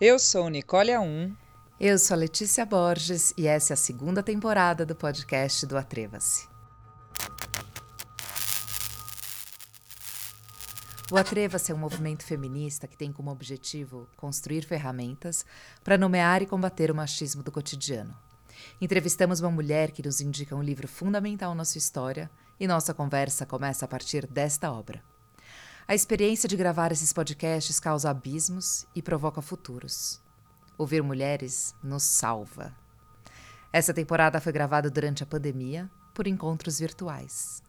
Eu sou Nicole A1. Eu sou Letícia Borges e essa é a segunda temporada do podcast do Atreva-se. O Atreva-se é um movimento feminista que tem como objetivo construir ferramentas para nomear e combater o machismo do cotidiano. Entrevistamos uma mulher que nos indica um livro fundamental na sua história e nossa conversa começa a partir desta obra. A experiência de gravar esses podcasts causa abismos e provoca futuros. Ouvir mulheres nos salva. Essa temporada foi gravada durante a pandemia por encontros virtuais.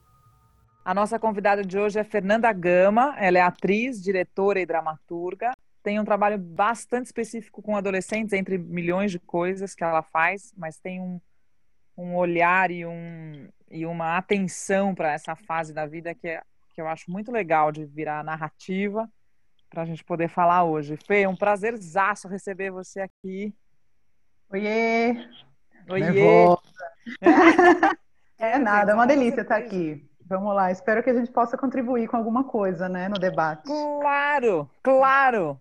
A nossa convidada de hoje é Fernanda Gama. Ela é atriz, diretora e dramaturga. Tem um trabalho bastante específico com adolescentes, entre milhões de coisas que ela faz, mas tem um, um olhar e, um, e uma atenção para essa fase da vida que é que eu acho muito legal de virar narrativa para a gente poder falar hoje. Fê, é um prazerzaço receber você aqui. Oiê! Oiê! é nada, é uma delícia estar aqui. Vamos lá, espero que a gente possa contribuir com alguma coisa, né, no debate. Claro, claro!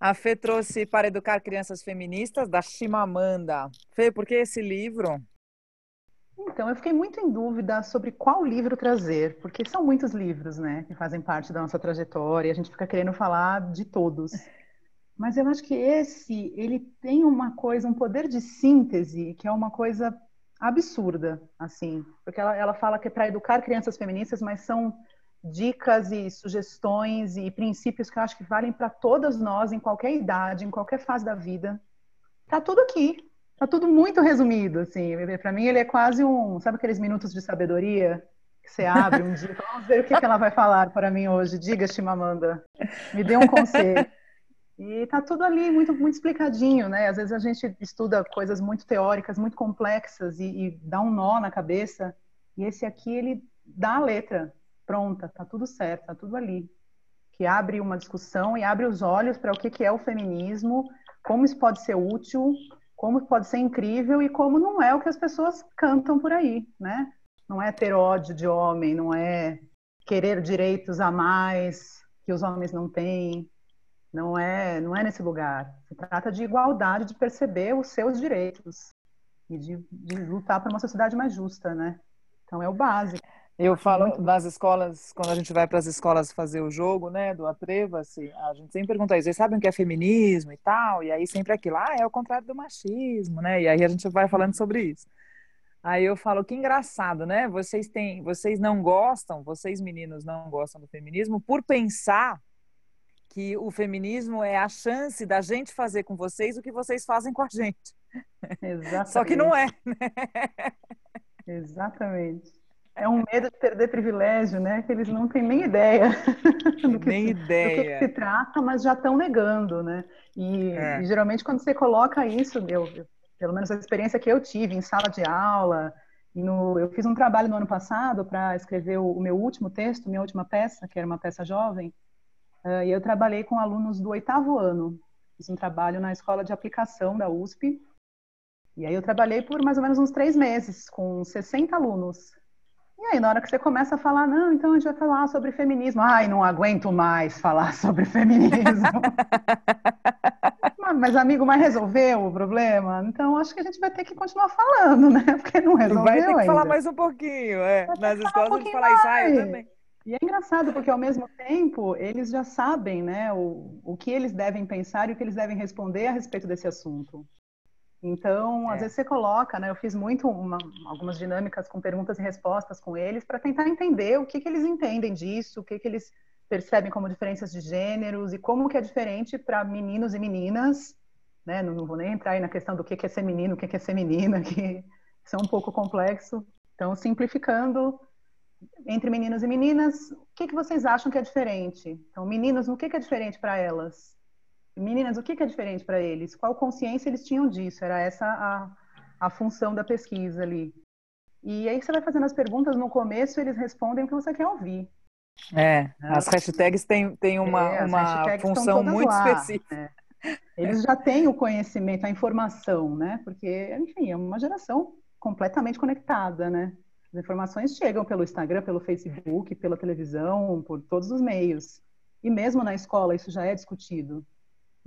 A Fê trouxe para educar crianças feministas da Chimamanda. Fê, por que esse livro? Então, eu fiquei muito em dúvida sobre qual livro trazer, porque são muitos livros, né, que fazem parte da nossa trajetória, e a gente fica querendo falar de todos. Mas eu acho que esse, ele tem uma coisa, um poder de síntese, que é uma coisa absurda, assim, porque ela, ela fala que é para educar crianças feministas, mas são dicas e sugestões e princípios que eu acho que valem para todas nós, em qualquer idade, em qualquer fase da vida. Tá tudo aqui, Tá tudo muito resumido, assim. Para mim, ele é quase um. Sabe aqueles minutos de sabedoria que você abre um dia? Vamos ver o que, que ela vai falar para mim hoje. Diga, Chimamanda. Me dê um conselho. E tá tudo ali muito, muito explicadinho, né? Às vezes a gente estuda coisas muito teóricas, muito complexas e, e dá um nó na cabeça. E esse aqui, ele dá a letra pronta, tá tudo certo, tá tudo ali. Que abre uma discussão e abre os olhos para o que, que é o feminismo, como isso pode ser útil como pode ser incrível e como não é o que as pessoas cantam por aí, né? Não é ter ódio de homem, não é querer direitos a mais que os homens não têm, não é, não é nesse lugar. Se trata de igualdade, de perceber os seus direitos e de, de lutar por uma sociedade mais justa, né? Então é o básico. Eu falo nas escolas, quando a gente vai para as escolas fazer o jogo, né, do Atreva-se, a gente sempre pergunta isso, vocês sabem o que é feminismo e tal? E aí sempre aquilo, ah, é o contrário do machismo, né? E aí a gente vai falando sobre isso. Aí eu falo, que engraçado, né? Vocês têm, vocês não gostam, vocês meninos não gostam do feminismo por pensar que o feminismo é a chance da gente fazer com vocês o que vocês fazem com a gente. Exatamente. Só que não é, né? Exatamente. É um medo de perder privilégio, né? Que eles não têm nem ideia do que, nem se, ideia. do que se trata, mas já estão negando, né? E, é. e, geralmente quando você coloca isso, eu, eu, pelo menos a experiência que eu tive em sala de aula, no, eu fiz um trabalho no ano passado para escrever o, o, meu último texto, minha última peça, que era uma peça jovem, uh, e eu trabalhei com alunos do oitavo ano. Fiz um trabalho na escola de aplicação da USP, e aí eu trabalhei por mais ou menos uns três meses, com 60 alunos. E aí, na hora que você começa a falar, não, então a gente vai falar sobre feminismo. Ai, não aguento mais falar sobre feminismo. mas, amigo, mas resolveu o problema? Então, acho que a gente vai ter que continuar falando, né? Porque não resolveu Vai ter que ainda. falar mais um pouquinho, é. Nas escolas um a gente fala ah, eu também. E é engraçado, porque ao mesmo tempo, eles já sabem, né, o, o que eles devem pensar e o que eles devem responder a respeito desse assunto. Então, é. às vezes você coloca, né? Eu fiz muito uma, algumas dinâmicas com perguntas e respostas com eles para tentar entender o que, que eles entendem disso, o que, que eles percebem como diferenças de gêneros e como que é diferente para meninos e meninas, né? Não, não, vou nem entrar aí na questão do que, que é ser menino, o que, que é ser menina, que isso é um pouco complexo. Então, simplificando, entre meninos e meninas, o que, que vocês acham que é diferente? Então, meninos, o que, que é diferente para elas? Meninas, o que, é diferente para eles? Qual consciência eles tinham disso? Era essa a, a função da pesquisa ali. E aí você vai fazendo as perguntas no começo, eles respondem o que você quer ouvir. É, as hashtags têm, têm uma, é, uma função muito lá, específica. Né? Eles já têm o conhecimento, a informação, né? Porque, enfim, é uma geração completamente conectada, né? As informações chegam pelo Instagram, pelo Facebook, pela televisão, por todos os meios. E mesmo na escola isso já é discutido.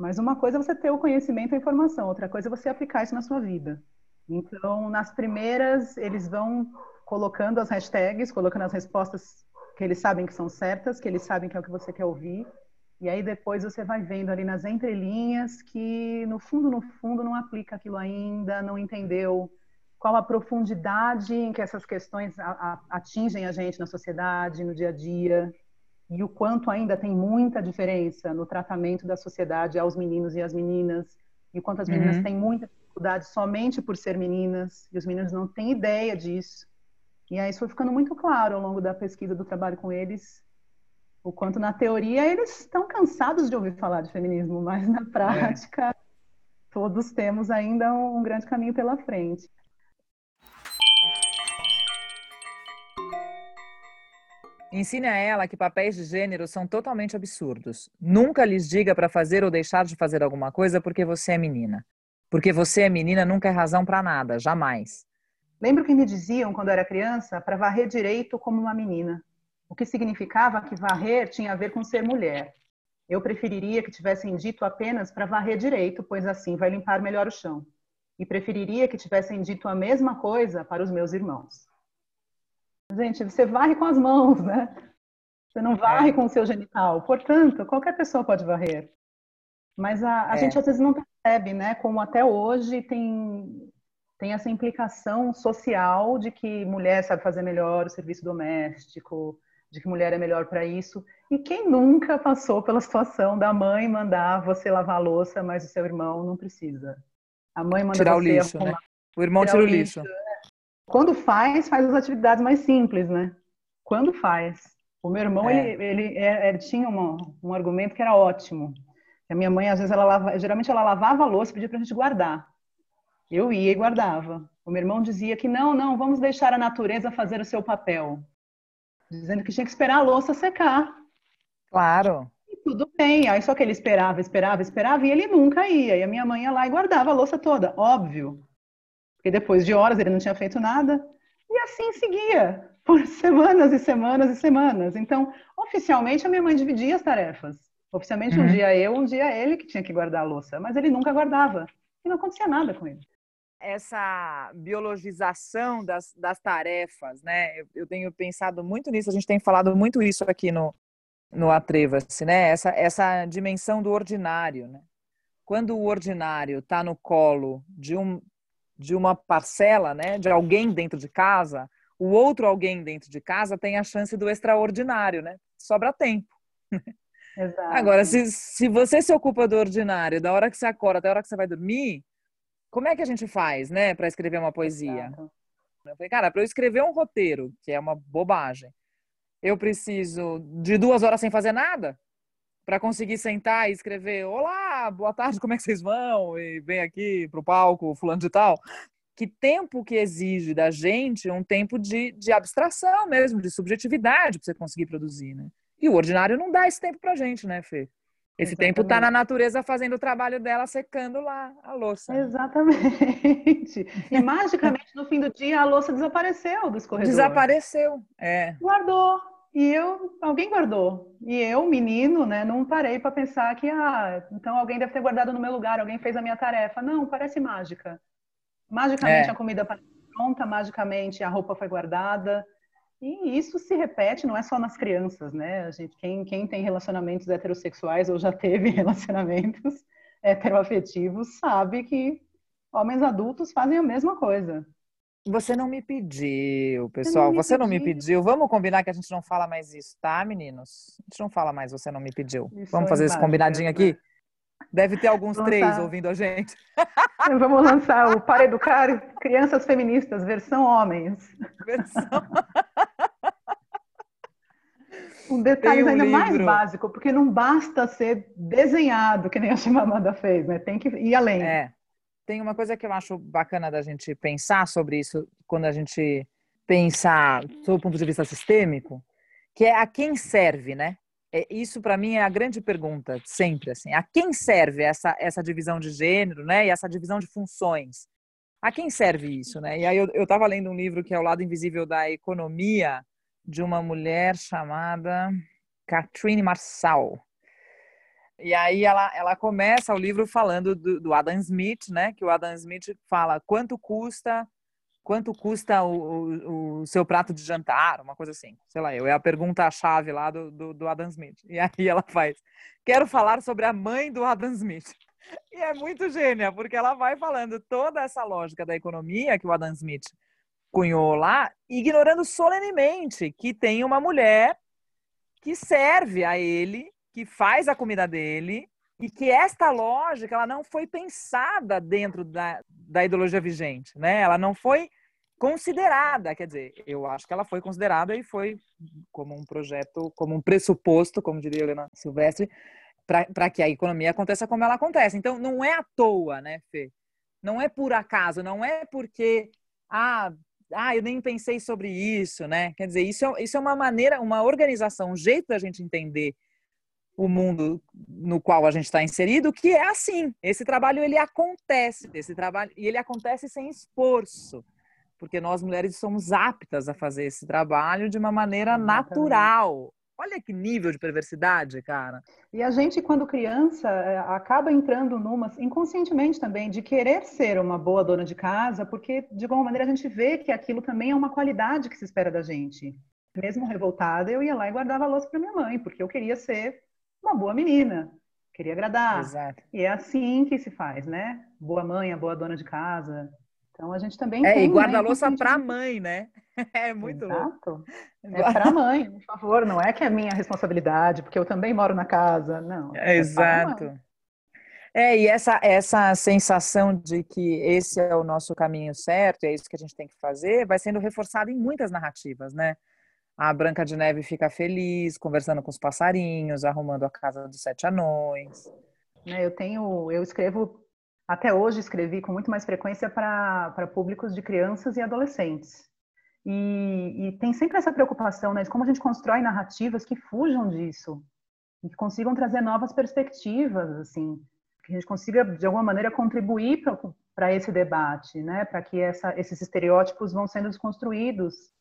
Mas uma coisa é você ter o conhecimento e a informação, outra coisa é você aplicar isso na sua vida. Então, nas primeiras, eles vão colocando as hashtags, colocando as respostas que eles sabem que são certas, que eles sabem que é o que você quer ouvir. E aí depois você vai vendo ali nas entrelinhas que no fundo, no fundo, não aplica aquilo ainda, não entendeu qual a profundidade em que essas questões atingem a gente na sociedade, no dia a dia, e o quanto ainda tem muita diferença no tratamento da sociedade aos meninos e às meninas, e o quanto as meninas uhum. têm muita dificuldade somente por ser meninas, e os meninos não têm ideia disso. E aí isso foi ficando muito claro ao longo da pesquisa do trabalho com eles, o quanto na teoria eles estão cansados de ouvir falar de feminismo, mas na prática é. todos temos ainda um grande caminho pela frente. Ensine a ela que papéis de gênero são totalmente absurdos. Nunca lhes diga para fazer ou deixar de fazer alguma coisa porque você é menina. Porque você é menina nunca é razão para nada, jamais. Lembro que me diziam, quando era criança, para varrer direito como uma menina. O que significava que varrer tinha a ver com ser mulher. Eu preferiria que tivessem dito apenas para varrer direito, pois assim vai limpar melhor o chão. E preferiria que tivessem dito a mesma coisa para os meus irmãos. Gente, você varre com as mãos, né? Você não varre é. com o seu genital. Portanto, qualquer pessoa pode varrer. Mas a, a é. gente às vezes não percebe, né? Como até hoje tem, tem essa implicação social de que mulher sabe fazer melhor o serviço doméstico, de que mulher é melhor para isso. E quem nunca passou pela situação da mãe mandar você lavar a louça, mas o seu irmão não precisa? A mãe manda tirar você o lixo, arrumar, né? O irmão tira o lixo. lixo. Quando faz, faz as atividades mais simples, né? Quando faz. O meu irmão, é. ele, ele, é, ele, tinha uma, um argumento que era ótimo. A minha mãe, às vezes, ela lava, geralmente ela lavava a louça e pedia pra gente guardar. Eu ia e guardava. O meu irmão dizia que não, não, vamos deixar a natureza fazer o seu papel. Dizendo que tinha que esperar a louça secar. Claro. E tudo bem. Aí só que ele esperava, esperava, esperava e ele nunca ia. E a minha mãe ia lá e guardava a louça toda, óbvio. Porque depois de horas ele não tinha feito nada. E assim seguia, por semanas e semanas e semanas. Então, oficialmente, a minha mãe dividia as tarefas. Oficialmente, uhum. um dia eu, um dia ele que tinha que guardar a louça. Mas ele nunca guardava. E não acontecia nada com ele. Essa biologização das, das tarefas, né? Eu, eu tenho pensado muito nisso, a gente tem falado muito isso aqui no, no Atreva-se, né? Essa, essa dimensão do ordinário, né? Quando o ordinário está no colo de um, de uma parcela, né, de alguém dentro de casa, o outro alguém dentro de casa tem a chance do extraordinário, né? Sobra tempo. Exato. Agora, se, se você se ocupa do ordinário, da hora que você acorda até a hora que você vai dormir, como é que a gente faz, né, para escrever uma poesia? Exato. Eu falei, cara, para eu escrever um roteiro, que é uma bobagem, eu preciso de duas horas sem fazer nada para conseguir sentar e escrever: Olá, boa tarde, como é que vocês vão? E vem aqui para o palco, fulano de tal. Que tempo que exige da gente um tempo de, de abstração mesmo, de subjetividade para você conseguir produzir, né? E o ordinário não dá esse tempo para gente, né, Fê? Esse Exatamente. tempo está na natureza fazendo o trabalho dela, secando lá a louça. Exatamente. E magicamente, no fim do dia, a louça desapareceu dos corredores. Desapareceu, é. Guardou. E eu, alguém guardou. E eu, menino, né, não parei para pensar que, ah, então alguém deve ter guardado no meu lugar, alguém fez a minha tarefa. Não, parece mágica. Magicamente é. a comida pronta, magicamente a roupa foi guardada. E isso se repete, não é só nas crianças, né? A gente, quem, quem tem relacionamentos heterossexuais ou já teve relacionamentos heteroafetivos sabe que homens adultos fazem a mesma coisa. Você não me pediu, pessoal. Não você não me pediu. Vamos combinar que a gente não fala mais isso, tá, meninos? A gente não fala mais, você não me pediu. Isso Vamos fazer esse combinadinho aqui? Deve ter alguns três ouvindo a gente. Vamos lançar o Para Educar Crianças Feministas, versão homens. Versão. um detalhe um ainda livro. mais básico, porque não basta ser desenhado, que nem a Chimamanda fez, né? Tem que ir além. É tem uma coisa que eu acho bacana da gente pensar sobre isso quando a gente pensar do ponto de vista sistêmico, que é a quem serve, né? É, isso para mim é a grande pergunta sempre assim. A quem serve essa essa divisão de gênero, né? E essa divisão de funções? A quem serve isso, né? E aí eu estava lendo um livro que é o lado invisível da economia de uma mulher chamada Catherine Marçal E aí ela, ela começa o livro falando do, do Adam Smith, né? Que o Adam Smith fala quanto custa quanto custa o, o, o, seu prato de jantar, uma coisa assim. Sei lá, eu é a pergunta-chave lá do, do, do, Adam Smith. E aí ela faz, quero falar sobre a mãe do Adam Smith. E é muito gênia, porque ela vai falando toda essa lógica da economia que o Adam Smith cunhou lá, ignorando solenemente que tem uma mulher que serve a ele, que faz a comida dele, e que esta lógica ela não foi pensada dentro da, da ideologia vigente, né? Ela não foi considerada, quer dizer, eu acho que ela foi considerada e foi como um projeto, como um pressuposto, como diria Helena Silvestre, para que a economia aconteça como ela acontece. Então, não é à toa, né, Fê? Não é por acaso, não é porque, ah, ah, eu nem pensei sobre isso, né? Quer dizer, isso é, isso é uma maneira, uma organização, um jeito da gente entender o mundo no qual a gente está inserido, que é assim. Esse trabalho ele acontece, esse trabalho e ele acontece sem esforço, porque nós mulheres somos aptas a fazer esse trabalho de uma maneira Exatamente. natural. Olha que nível de perversidade, cara. E a gente, quando criança, é, acaba entrando numa, inconscientemente também, de querer ser uma boa dona de casa, porque, de alguma maneira, a gente vê que aquilo também é uma qualidade que se espera da gente. Mesmo revoltada, eu ia lá e guardava a louça para minha mãe, porque eu queria ser uma boa menina, queria agradar. Exato. E é assim que se faz, né? Boa mãe, a boa dona de casa. Então a gente também é, tem. E guarda-louça né, para a mãe, né? É muito Exato. É para a mãe, por favor. Não é que é minha responsabilidade, porque eu também moro na casa. Não. É Exato. É, e essa, essa sensação de que esse é o nosso caminho certo, é isso que a gente tem que fazer, vai sendo reforçada em muitas narrativas, né? A Branca de Neve fica feliz, conversando com os passarinhos, arrumando a casa dos sete anões. É, eu tenho, eu escrevo até hoje escrevi com muito mais frequência para públicos de crianças e adolescentes. E, e, tem sempre essa preocupação né, de como a gente constrói narrativas que fujam disso, que consigam trazer novas perspectivas, assim, que a gente consiga, de alguma maneira, contribuir para esse debate, né, para que essa, esses estereótipos vão sendo desconstruídos.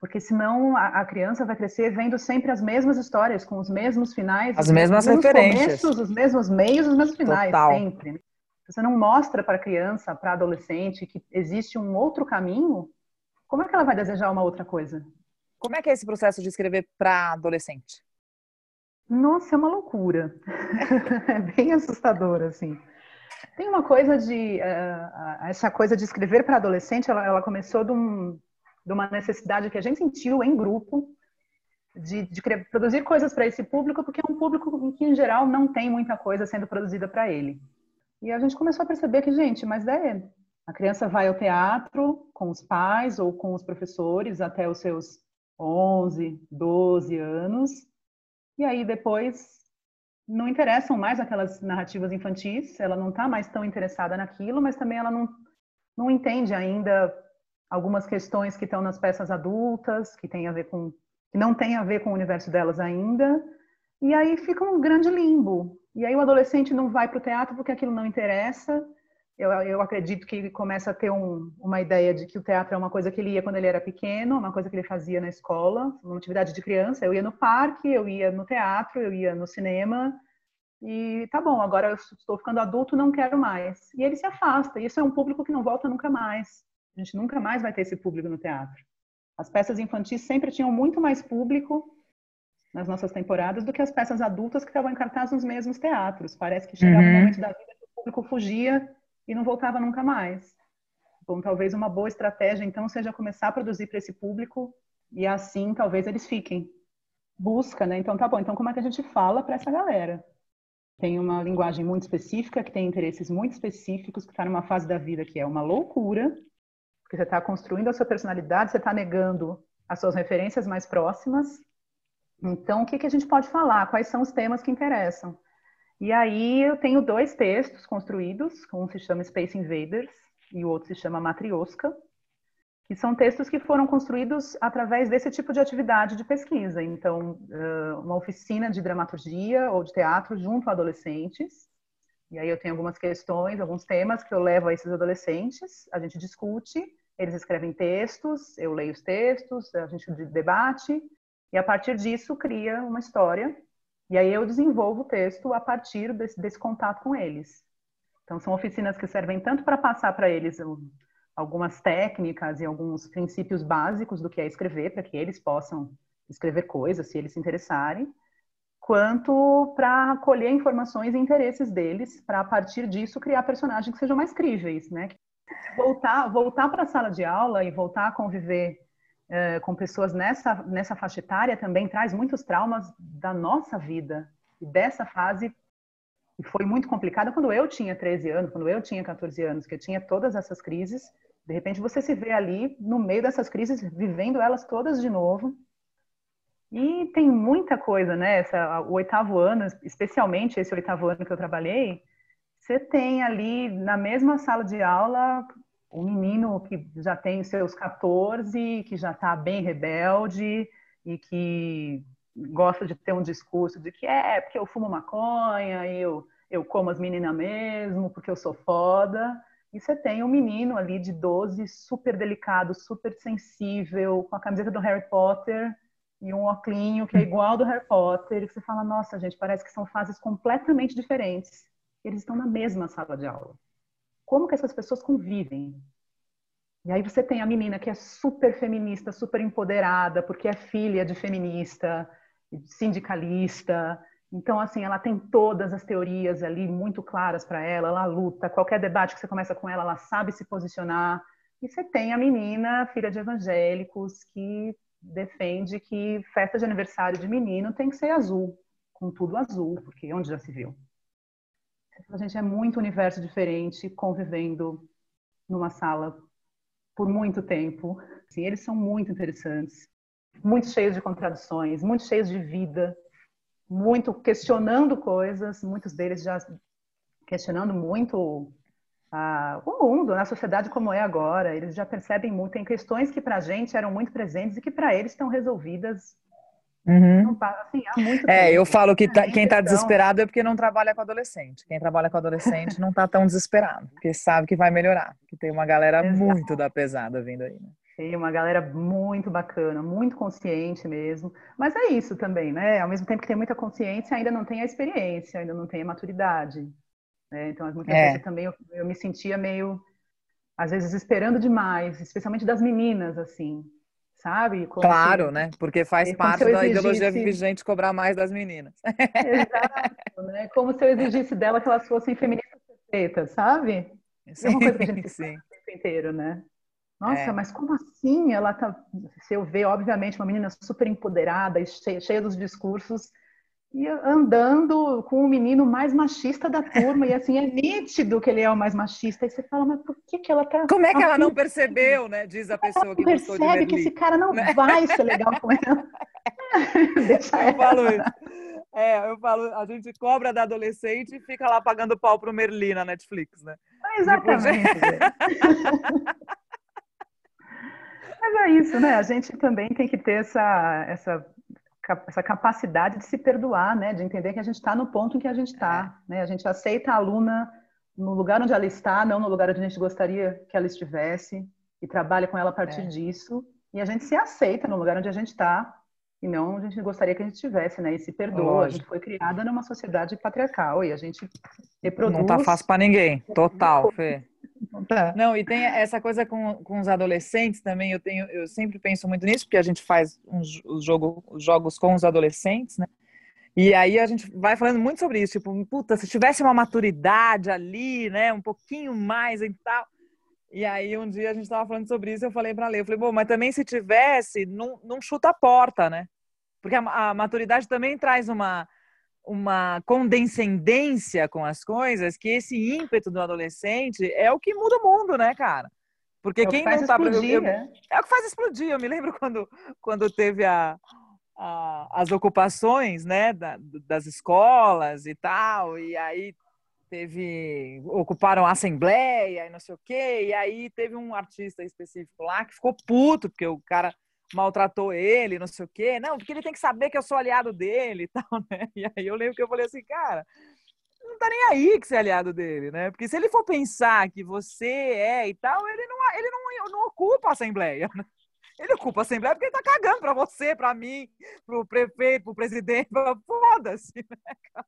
Porque senão a, a, criança vai crescer vendo sempre as mesmas histórias, com os mesmos finais, as mesmas referências, começos, os mesmos meios, os mesmos finais, Total. sempre. Né? você não mostra para a criança, para adolescente, que existe um outro caminho, como é que ela vai desejar uma outra coisa? Como é que é esse processo de escrever para adolescente? Nossa, é uma loucura. é bem assustador, assim. Tem uma coisa de. Uh, essa coisa de escrever para adolescente, ela, ela começou de, um, de, uma necessidade que a gente sentiu em grupo de, de produzir coisas para esse público, porque é um público que, em geral, não tem muita coisa sendo produzida para ele. E a gente começou a perceber que, gente, mas é, a criança vai ao teatro com os pais ou com os professores até os seus 11, 12 anos, e aí depois não interessam mais aquelas narrativas infantis, ela não está mais tão interessada naquilo, mas também ela não, não entende ainda algumas questões que estão nas peças adultas, que tem a ver com que não tem a ver com o universo delas ainda, e aí fica um grande limbo. E aí o adolescente não vai para o teatro porque aquilo não interessa. Eu, eu acredito que ele começa a ter um, uma ideia de que o teatro é uma coisa que ele ia quando ele era pequeno, uma coisa que ele fazia na escola, uma atividade de criança. Eu ia no parque, eu ia no teatro, eu ia no cinema. E tá bom, agora eu estou ficando adulto, não quero mais. E ele se afasta. E isso é um público que não volta nunca mais. A gente nunca mais vai ter esse público no teatro. As peças infantis sempre tinham muito mais público nas nossas temporadas do que as peças adultas que estavam em cartaz nos mesmos teatros. Parece que chegava uhum. um momento da vida que o público fugia e não voltava nunca mais. Bom, talvez uma boa estratégia então seja começar a produzir para esse público e assim talvez eles fiquem. Busca, né? Então tá bom, então como é que a gente fala para essa galera? Tem uma linguagem muito específica, que tem interesses muito específicos, que está numa fase da vida que é uma loucura, porque você está construindo a sua personalidade, você está negando as suas referências mais próximas, então, o que, que a gente pode falar? Quais são os temas que interessam? E aí eu tenho dois textos construídos, um se chama Space Invaders e o outro se chama Matrioska, que são textos que foram construídos através desse tipo de atividade de pesquisa. Então, uma oficina de dramaturgia ou de teatro junto a adolescentes. E aí eu tenho algumas questões, alguns temas que eu levo a esses adolescentes, a gente discute, eles escrevem textos, eu leio os textos, a gente debate, e a partir disso cria uma história E aí eu desenvolvo o texto a partir desse, desse contato com eles. Então, são oficinas que servem tanto para passar para eles algumas técnicas e alguns princípios básicos do que é escrever, para que eles possam escrever coisas, se eles se interessarem, quanto para colher informações e interesses deles, para a partir disso criar personagens que sejam mais críveis, né? Voltar, voltar para a sala de aula e voltar a conviver uh, com pessoas nessa, nessa faixa etária também traz muitos traumas da nossa vida e dessa fase que foi muito complicada quando eu tinha 13 anos, quando eu tinha 14 anos, que eu tinha todas essas crises. De repente você se vê ali no meio dessas crises, vivendo elas todas de novo e tem muita coisa, né? Essa, o oitavo ano, especialmente esse oitavo ano que eu trabalhei, você tem ali na mesma sala de aula um menino que já tem seus 14, que já está bem rebelde e que gosta de ter um discurso de que é porque eu fumo maconha, eu, eu como as meninas mesmo, porque eu sou foda. E você tem um menino ali de 12, super delicado, super sensível, com a camiseta do Harry Potter, e um oclinho que é igual do Harry Potter, e você fala, nossa, gente, parece que são fases completamente diferentes. Eles estão na mesma sala de aula. Como que essas pessoas convivem? E aí você tem a menina que é super feminista, super empoderada, porque é filha de feminista, sindicalista. Então, assim, ela tem todas as teorias ali muito claras para ela, ela luta. Qualquer debate que você começa com ela, ela sabe se posicionar. E você tem a menina, filha de evangélicos, que defende que festa de aniversário de menino tem que ser azul, com tudo azul, porque onde já se viu? A gente é muito universo diferente, convivendo numa sala por muito tempo. Assim, eles são muito interessantes, muito cheios de contradições, muito cheios de vida, muito questionando coisas, muitos deles já questionando muito ah, o mundo, na sociedade como é agora, eles já percebem muito. Tem questões que para a gente eram muito presentes e que para eles estão resolvidas. Uhum. Assim, é, eu falo que tá, quem está desesperado é porque não trabalha com adolescente. Quem trabalha com adolescente não está tão desesperado, porque sabe que vai melhorar. Que tem uma galera Exato. muito da pesada vindo aí. Né? Tem uma galera muito bacana, muito consciente mesmo. Mas é isso também, né? Ao mesmo tempo que tem muita consciência, ainda não tem a experiência, ainda não tem a maturidade. Né? Então, muitas é. vezes também eu, eu, me sentia meio, às vezes, esperando demais, especialmente das meninas, assim, sabe? Como claro, se, né? Porque faz parte da exigisse... ideologia vigente cobrar mais das meninas. Exato, né? Como se eu exigisse dela que elas fossem feministas perfeitas, sabe? Sim, é uma coisa que a gente sim. o tempo inteiro, né? Nossa, é. mas como assim? Ela tá. Se eu ver, obviamente, uma menina super empoderada, cheia, cheia dos discursos, e andando com o menino mais machista da turma, e assim, é nítido que ele é o mais machista. E você fala, mas por que, que ela tá. Como é que ela não percebeu, né? Diz a pessoa que percebe gostou de que esse cara não né? vai ser legal com ela. Deixa eu falo isso. É, eu falo, a gente cobra da adolescente e fica lá pagando pau pro Merli na Netflix, né? exatamente. Mas é isso, né? A gente também tem que ter essa, essa essa capacidade de se perdoar, né? De entender que a gente está no ponto em que a gente está, é. né? A gente aceita a aluna no lugar onde ela está, não no lugar onde a gente gostaria que ela estivesse, e trabalha com ela a partir é. disso. E a gente se aceita no lugar onde a gente está, e não onde a gente gostaria que a gente estivesse, né? E se perdoa. Lógico. A gente foi criada numa sociedade patriarcal e a gente reproduz. Não tá fácil para ninguém, total, Fê. Tá. Não, e tem essa coisa com, com os adolescentes também, eu tenho, eu sempre penso muito nisso, porque a gente faz uns, jogo, os jogos com os adolescentes, né? E aí a gente vai falando muito sobre isso, tipo, puta, se tivesse uma maturidade ali, né, um pouquinho mais e tal. E aí um dia a gente estava falando sobre isso, eu falei para ler, eu falei, bom, mas também se tivesse, não, não chuta a porta, né? Porque a, a maturidade também traz uma uma condescendência com as coisas, que esse ímpeto do adolescente é o que muda o mundo, né, cara? Porque é quem não tá explodir, eu, né? é o que faz explodir. Eu me lembro quando, quando teve a, a as ocupações, né, da, das escolas e tal, e aí teve ocuparam a assembleia e não sei o quê, e aí teve um artista específico lá que ficou puto porque o cara maltratou ele, não sei o quê. Não, porque ele tem que saber que eu sou aliado dele e tal, né? E aí eu lembro que eu falei assim, cara, não tá nem aí que você é aliado dele, né? Porque se ele for pensar que você é e tal, ele não, ele não, não ocupa a Assembleia. Né? Ele ocupa a Assembleia porque ele tá cagando para você, para mim, para o prefeito, para o presidente. Foda-se, né, cara?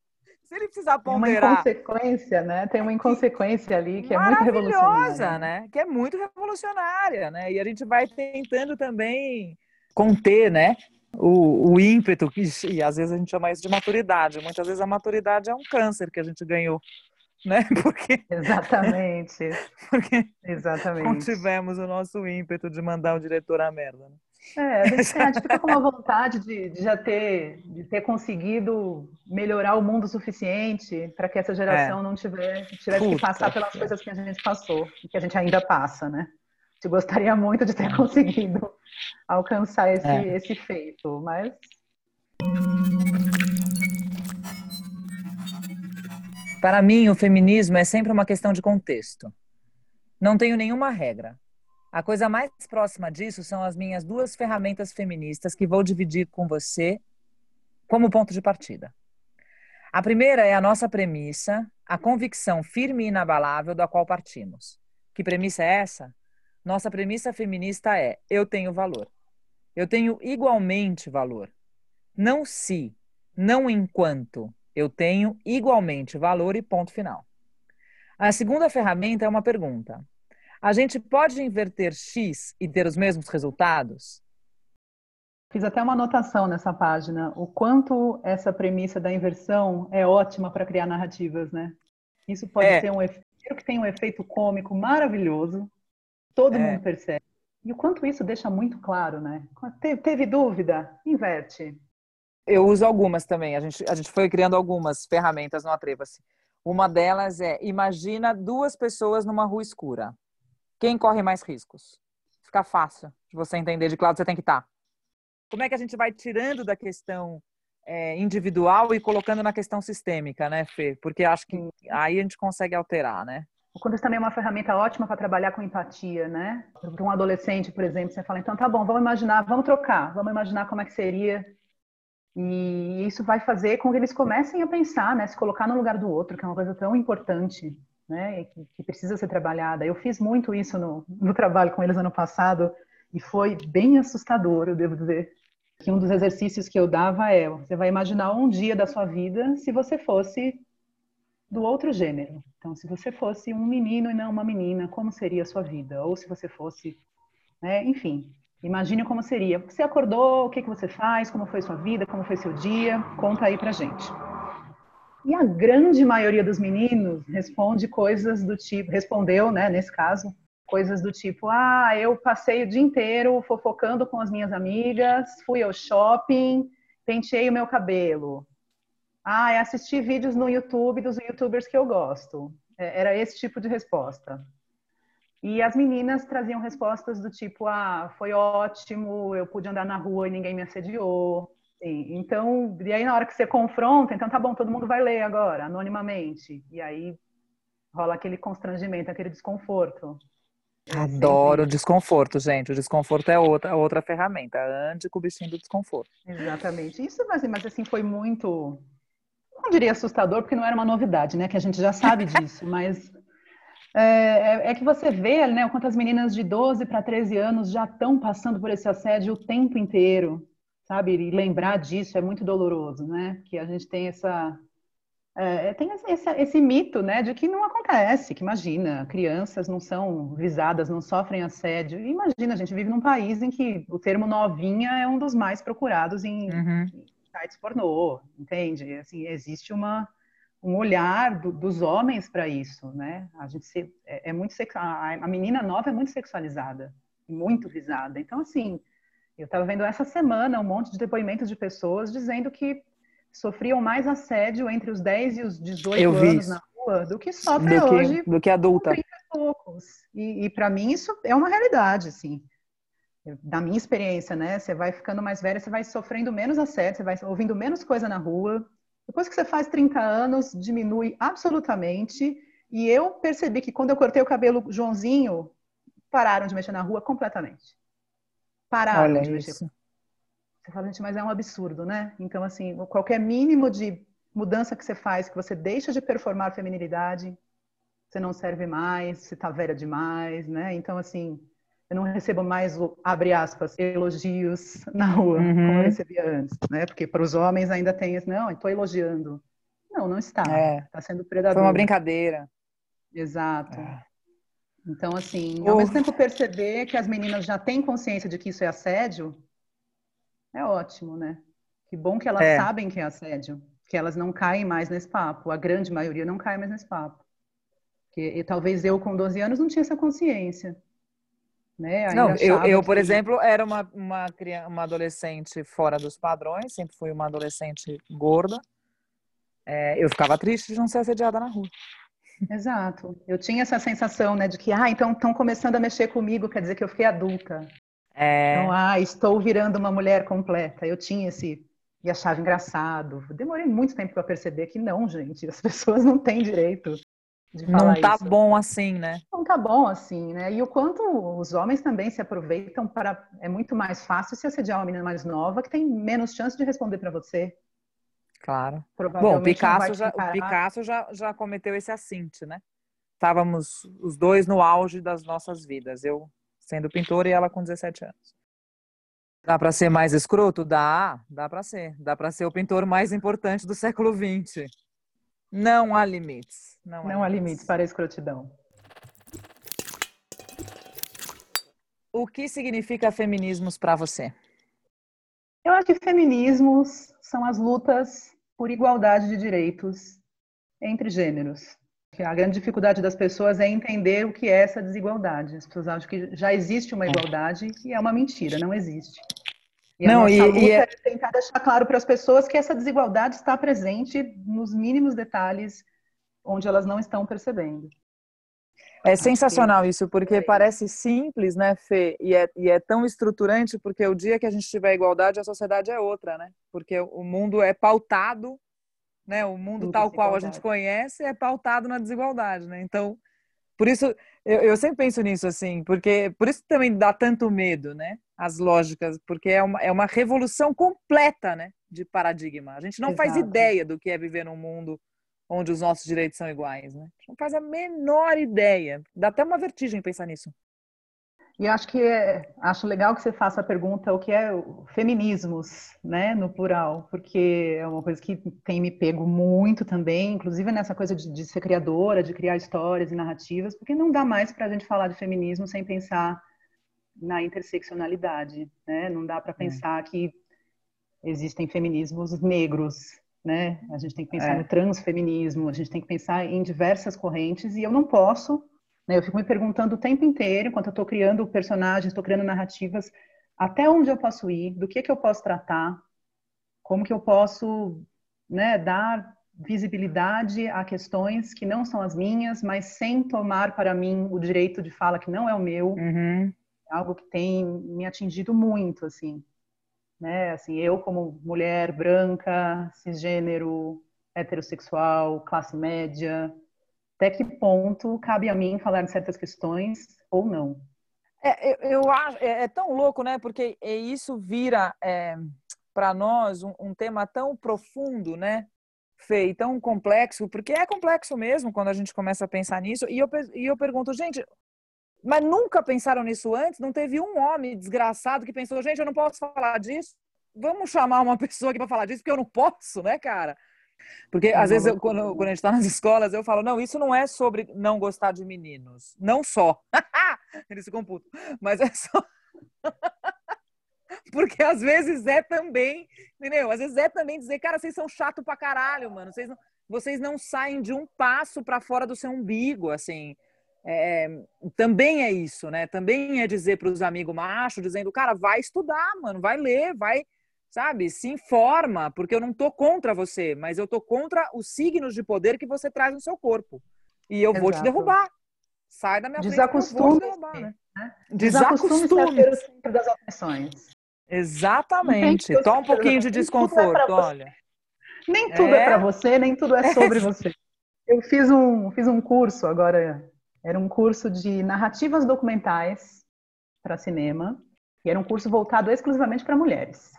Se ele precisar ponderar. Uma inconsequência, né? Tem uma inconsequência ali que é muito revolucionária. né? Que é muito revolucionária, né? E a gente vai tentando também conter, né? O, o ímpeto, que, e às vezes a gente chama isso de maturidade. Muitas vezes a maturidade é um câncer que a gente ganhou né? Porque exatamente, porque exatamente. não tivemos o nosso ímpeto de mandar o diretor à merda. Né? É, a gente, fica com uma vontade de, de, já ter, de ter conseguido melhorar o mundo o suficiente para que essa geração é. não tiver, tivesse Puta que passar pelas que coisas que a gente passou e que a gente ainda passa, né? Gente gostaria muito de ter conseguido alcançar esse, é. esse feito, mas Para mim, o feminismo é sempre uma questão de contexto. Não tenho nenhuma regra. A coisa mais próxima disso são as minhas duas ferramentas feministas que vou dividir com você como ponto de partida. A primeira é a nossa premissa, a convicção firme e inabalável da qual partimos. Que premissa é essa? Nossa premissa feminista é: eu tenho valor. Eu tenho igualmente valor. Não se, não enquanto, eu tenho igualmente valor e ponto final. A segunda ferramenta é uma pergunta. A gente pode inverter X e ter os mesmos resultados? Fiz até uma anotação nessa página, o quanto essa premissa da inversão é ótima para criar narrativas, né? Isso pode é. ser um efeito que tem um efeito cômico maravilhoso, todo é. mundo percebe. E o quanto isso deixa muito claro, né? Teve dúvida? Inverte. Eu uso algumas também. A gente, a gente foi criando algumas ferramentas no Atreva-se. Uma delas é: imagina duas pessoas numa rua escura. Quem corre mais riscos? Fica fácil de você entender de que lado você tem que estar. Tá. Como é que a gente vai tirando da questão é, individual e colocando na questão sistêmica, né, Fê? Porque acho que aí a gente consegue alterar, né? O contexto também é uma ferramenta ótima para trabalhar com empatia, né? Para um adolescente, por exemplo, você fala, então tá bom, vamos imaginar, vamos trocar, vamos imaginar como é que seria e isso vai fazer com que eles comecem a pensar, né, se colocar no lugar do outro, que é uma coisa tão importante, né, que, que precisa ser trabalhada. Eu fiz muito isso no, no trabalho com eles ano passado e foi bem assustador, eu devo dizer. Que um dos exercícios que eu dava é: você vai imaginar um dia da sua vida se você fosse do outro gênero. Então, se você fosse um menino e não uma menina, como seria a sua vida? Ou se você fosse, né, enfim, Imagine como seria. Você acordou, o que, que você faz, como foi sua vida, como foi seu dia? Conta aí pra gente. E a grande maioria dos meninos responde coisas do tipo, respondeu, né, nesse caso, coisas do tipo: ah, eu passei o dia inteiro fofocando com as minhas amigas, fui ao shopping, penteei o meu cabelo. Ah, assisti vídeos no YouTube dos youtubers que eu gosto. É, era esse tipo de resposta. E as meninas traziam respostas do tipo: ah, foi ótimo, eu pude andar na rua e ninguém me assediou. Então, e aí na hora que você confronta, então tá bom, todo mundo vai ler agora, anonimamente. E aí rola aquele constrangimento, aquele desconforto. Adoro o desconforto, gente. O desconforto é outra, outra ferramenta. Ande com o bichinho do desconforto. Exatamente. Isso, mas, mas assim, foi muito. Não diria assustador, porque não era uma novidade, né? Que a gente já sabe disso, mas é, é, é, que você vê, né, quantas meninas de 12 para 13 anos já estão passando por esse assédio o tempo inteiro, sabe? E lembrar disso é muito doloroso, né? Que a gente tem essa é, é tem esse, esse, mito, né, de que não acontece, que imagina, crianças não são visadas, não sofrem assédio. Imagina, a gente vive num país em que o termo novinha é um dos mais procurados em, uhum. em sites pornô, entende? Assim, existe uma um olhar do, dos homens para isso, né? A gente se, é, é muito a, a menina nova é muito sexualizada, muito visada. Então assim, eu estava vendo essa semana um monte de depoimentos de pessoas dizendo que sofriam mais assédio entre os 10 e os 18 eu anos na rua do que sofrem do que, hoje do que adulta. poucos. E, e para mim isso é uma realidade, assim. Da minha experiência, né? Você vai ficando mais velha, você vai sofrendo menos assédio, você vai ouvindo menos coisa na rua, depois que você faz 30 anos, diminui absolutamente. E eu percebi que quando eu cortei o cabelo Joãozinho, pararam de mexer na rua completamente. Pararam Olha de mexer. Isso. Você fala, gente, mas é um absurdo, né? Então, assim, qualquer mínimo de mudança que você faz, que você deixa de performar feminilidade, você não serve mais, você tá velha demais, né? Então, assim, eu não recebo mais o, abre aspas, elogios na rua, uhum. como eu recebia antes, né? Porque para os homens ainda tem esse, não, estou elogiando. Não, não está. Está é. Tá sendo predador. Foi uma brincadeira. Exato. É. Então, assim, ao mesmo tempo perceber que as meninas já têm consciência de que isso é assédio, é ótimo, né? Que bom que elas é. sabem que é assédio, que elas não caem mais nesse papo. A grande maioria não cai mais nesse papo. Que, e talvez eu, com 12 anos, não tinha essa consciência. Né? Não, eu, eu, por exemplo, era uma, uma, uma adolescente fora dos padrões, sempre fui uma adolescente gorda. É, eu ficava triste de não ser assediada na rua. Exato. Eu tinha essa sensação, né, de que, ah, então estão começando a mexer comigo, quer dizer que eu fiquei adulta. É... Então, ah, estou virando uma mulher completa. Eu tinha esse e achava engraçado. Demorei muito tempo para perceber que não, gente, as pessoas não têm direito de falar Não tá isso. bom assim, né? Não tá bom assim, né? E o quanto os homens também se aproveitam para é muito mais fácil se assediar uma menina mais nova que tem menos chance de responder para você. Claro. Bom, Picasso, já, o Picasso já, já cometeu esse assinte, né? Estávamos os dois no auge das nossas vidas. Eu sendo pintor e ela com 17 anos. Dá para ser mais escroto? Dá, dá para ser. Dá para ser o pintor mais importante do século XX. Não há limites. Não, há, não há limites. limites para a escrotidão. O que significa feminismos para você? Eu acho que feminismos são as lutas por igualdade de direitos entre gêneros. A grande dificuldade das pessoas é entender o que é essa desigualdade. As pessoas acham que já existe uma é. igualdade e é uma mentira, não existe. E não, e, luta e é... é tentar deixar claro para as pessoas que essa desigualdade está presente nos mínimos detalhes onde elas não estão percebendo. É sensacional isso, porque parece simples, né, Fê? E é, e é tão estruturante, porque o dia que a gente tiver igualdade, a sociedade é outra, né? Porque o mundo é pautado, né? O mundo tal qual a gente conhece é pautado na desigualdade, né? Então, por isso, eu, eu sempre penso nisso, assim, porque por isso também dá tanto medo, né? As lógicas, porque é uma, é uma revolução completa, né? De paradigma. A gente não Exato. faz ideia do que é viver num mundo onde os nossos direitos são iguais, né? A gente não faz a menor ideia. Dá até uma vertigem pensar nisso. E acho que é, acho legal que você faça a pergunta o que é feminismos, né, no plural, porque é uma coisa que tem me pego muito também, inclusive nessa coisa de, de ser criadora, de criar histórias e narrativas, porque não dá mais para a gente falar de feminismo sem pensar na interseccionalidade, né? Não dá para é. pensar é. que existem feminismos negros, né? A gente tem que pensar é. no transfeminismo, a gente tem que pensar em diversas correntes e eu não posso, né? Eu fico me perguntando o tempo inteiro, enquanto eu estou criando personagens, estou criando narrativas, até onde eu posso ir, do que que eu posso tratar, como que eu posso, né, dar visibilidade a questões que não são as minhas, mas sem tomar para mim o direito de fala que não é o meu. Uhum. Algo que tem me atingido muito, assim né? Assim, eu como mulher branca, cisgênero, heterossexual, classe média, até que ponto cabe a mim falar de certas questões ou não? É, eu, eu acho é, é, tão louco, né? Porque isso vira é, para nós um, um, tema tão profundo, né? Fei, tão complexo, porque é complexo mesmo quando a gente começa a pensar nisso. E eu, e eu pergunto, gente, mas nunca pensaram nisso antes? Não teve um homem desgraçado que pensou, gente, eu não posso falar disso. Vamos chamar uma pessoa aqui para falar disso, porque eu não posso, né, cara? Porque às vezes eu, quando, quando, a gente está nas escolas, eu falo, não, isso não é sobre não gostar de meninos. Não só. Eles ficam putos. Mas é só. Porque às vezes é também, entendeu? Às vezes é também dizer, cara, vocês são chato pra caralho, mano. Vocês não, vocês não saem de um passo para fora do seu umbigo, assim é, também é isso, né? Também é dizer para os amigos machos, dizendo, cara, vai estudar, mano, vai ler, vai, sabe, se informa, porque eu não tô contra você, mas eu tô contra os signos de poder que você traz no seu corpo. E eu Exato. vou te derrubar. Sai da minha Desacostume, frente, eu vou te derrubar, né? Desacostume, Desacostume sempre das. Exatamente. Toma um pouquinho de desconforto, é olha. Nem tudo é, é para você, nem tudo é sobre você. Eu fiz um, fiz um curso agora era um curso de narrativas documentais para cinema e era um curso voltado exclusivamente para mulheres.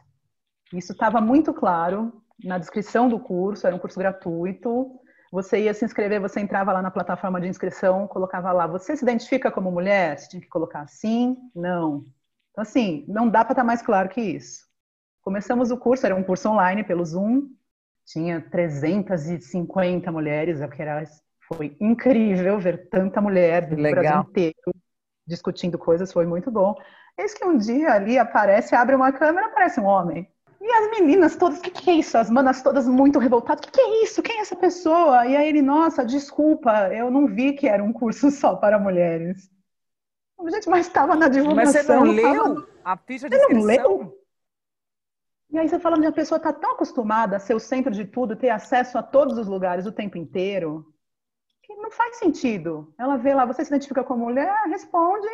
Isso estava muito claro na descrição do curso, era um curso gratuito. você ia se inscrever, você entrava lá na plataforma de inscrição, colocava lá, você se identifica como mulher? Você tinha que colocar sim, não. Então, assim, não dá para estar tá mais claro que isso. Começamos o curso, era um curso online pelo Zoom, tinha 350 mulheres, o que era, foi incrível ver tanta mulher do Legal. Brasil inteiro discutindo coisas, foi muito bom. Eis que um dia ali aparece, abre uma câmera, aparece um homem. E as meninas todas, o que, que é isso? As manas todas muito revoltadas, o que, que é isso? Quem é essa pessoa? E aí ele, nossa, desculpa, eu não vi que era um curso só para mulheres. Gente, mas estava na divulgação. Mas você não leu a ficha de inscrição? Não leu? E aí você fala que a pessoa está tão acostumada a ser o centro de tudo, ter acesso a todos os lugares o tempo inteiro, que não faz sentido. Ela vê lá, você se identifica como mulher, responde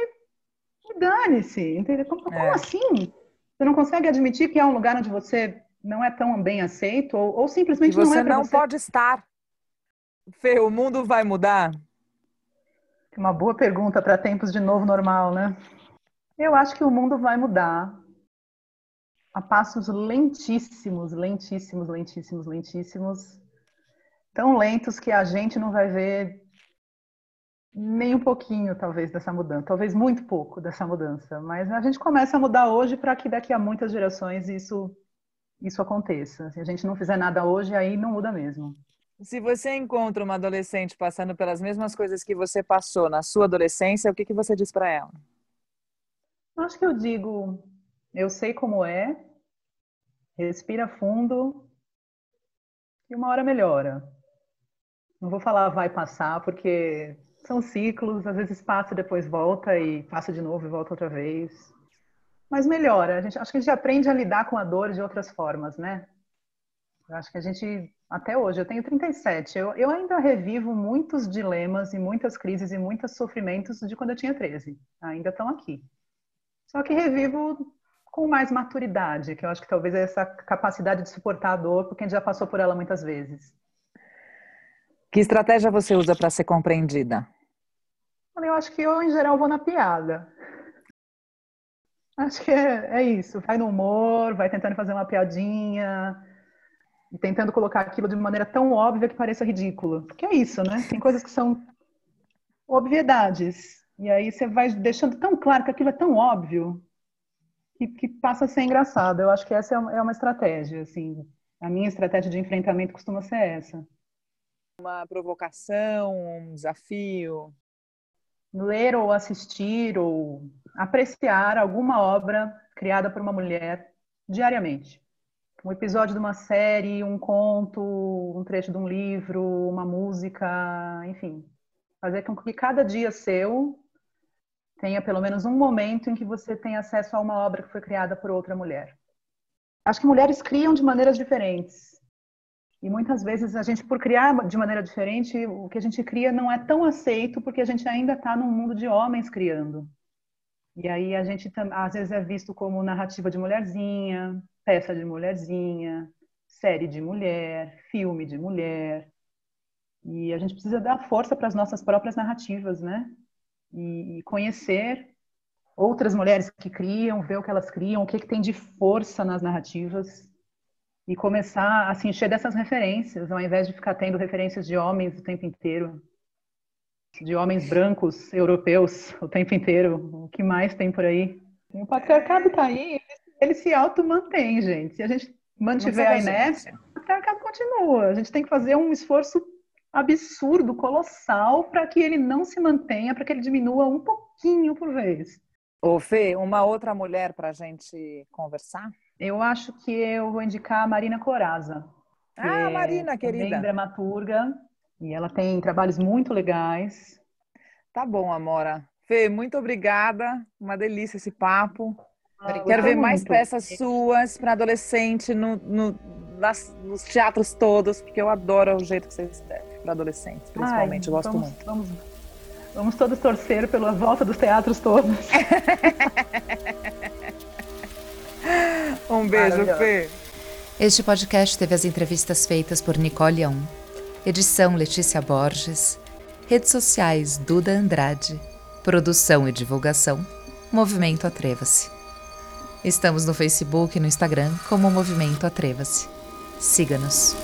e dane-se. Entendeu? Como, como é. assim? Você não consegue admitir que é um lugar onde você não é tão bem aceito ou, ou simplesmente não é não você. pode estar. Fê, o mundo vai mudar? Uma boa pergunta para tempos de novo normal, né? Eu acho que o mundo vai mudar a passos lentíssimos, lentíssimos, lentíssimos, lentíssimos, tão lentos que a gente não vai ver nem um pouquinho, talvez, dessa mudança, talvez muito pouco dessa mudança, mas a gente começa a mudar hoje para que daqui a muitas gerações isso isso aconteça. Se a gente não fizer nada hoje, aí não muda mesmo. Se você encontra uma adolescente passando pelas mesmas coisas que você passou na sua adolescência, o que, que você diz para ela? Acho que eu digo, eu sei como é, respira fundo e uma hora melhora. Não vou falar vai passar, porque são ciclos, às vezes passa e depois volta e passa de novo e volta outra vez. Mas melhora. A gente, acho que a gente aprende a lidar com a dor de outras formas, né? Eu acho que a gente, até hoje, eu tenho 37, eu, eu ainda revivo muitos dilemas e muitas crises e muitos sofrimentos de quando eu tinha 13. Ainda estão aqui. Só que revivo com mais maturidade, que eu acho que talvez é essa capacidade de suportar a dor, porque a gente já passou por ela muitas vezes. Que estratégia você usa para ser compreendida? Eu acho que eu, em geral, vou na piada. Acho que é, é isso. Vai no humor, vai tentando fazer uma piadinha, e tentando colocar aquilo de maneira tão óbvia que pareça ridículo. Porque é isso, né? Tem coisas que são obviedades. E aí você vai deixando tão claro que aquilo é tão óbvio que, que passa a ser engraçado. Eu acho que essa é uma, é uma estratégia, assim. A minha estratégia de enfrentamento costuma ser essa. Uma provocação, um desafio? Ler ou assistir ou apreciar alguma obra criada por uma mulher diariamente. Um episódio de uma série, um conto, um trecho de um livro, uma música, enfim. Fazer com que cada dia seu tenha pelo menos um momento em que você tem acesso a uma obra que foi criada por outra mulher. Acho que mulheres criam de maneiras diferentes. E muitas vezes a gente, por criar de maneira diferente, o que a gente cria não é tão aceito porque a gente ainda está num mundo de homens criando. E aí a gente às vezes é visto como narrativa de mulherzinha, peça de mulherzinha, série de mulher, filme de mulher. E a gente precisa dar força para as nossas próprias narrativas, né? e, conhecer outras mulheres que criam, ver o que elas criam, o que, que tem de força nas narrativas e começar a se encher dessas referências, ao invés de ficar tendo referências de homens o tempo inteiro, de homens brancos europeus o tempo inteiro. O que mais tem por aí? O patriarcado está aí, ele se auto-mantém, gente. Se a gente mantiver a inércia, o patriarcado continua. A gente tem que fazer um esforço absurdo, colossal, para que ele não se mantenha, para que ele diminua um pouquinho por vez. Ô, Fê, uma outra mulher para a gente conversar? Eu acho que eu vou indicar a Marina Coraza. Ah, Marina, querida. Bem dramaturga, e ela tem trabalhos muito legais. Tá bom, Amora. Fê, muito obrigada. Uma delícia esse papo. Ah, Quero ver muito. mais peças suas para adolescente no, no nas, nos teatros todos, porque eu adoro o jeito que você escreve para adolescentes, principalmente. Ai, eu gosto vamos, muito. Vamos, vamos todos torcer pela volta dos teatros todos. um beijo, Fê. Este podcast teve as entrevistas feitas por Nicole On, edição Letícia Borges, redes sociais Duda Andrade, produção e divulgação Movimento Atreva-se. Estamos no Facebook e no Instagram como Movimento Atreva-se. Siga-nos.